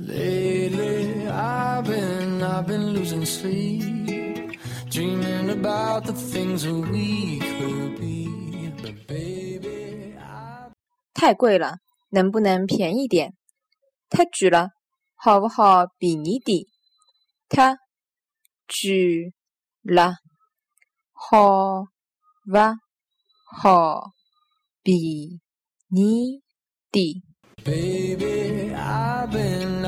Lately, I've been, I've been losing sleep, dreaming about the things that we could be. But baby, I 太贵了，能不能便宜点？太贵了，好不好便宜点？太贵了，好不好便宜点？Baby, I've been,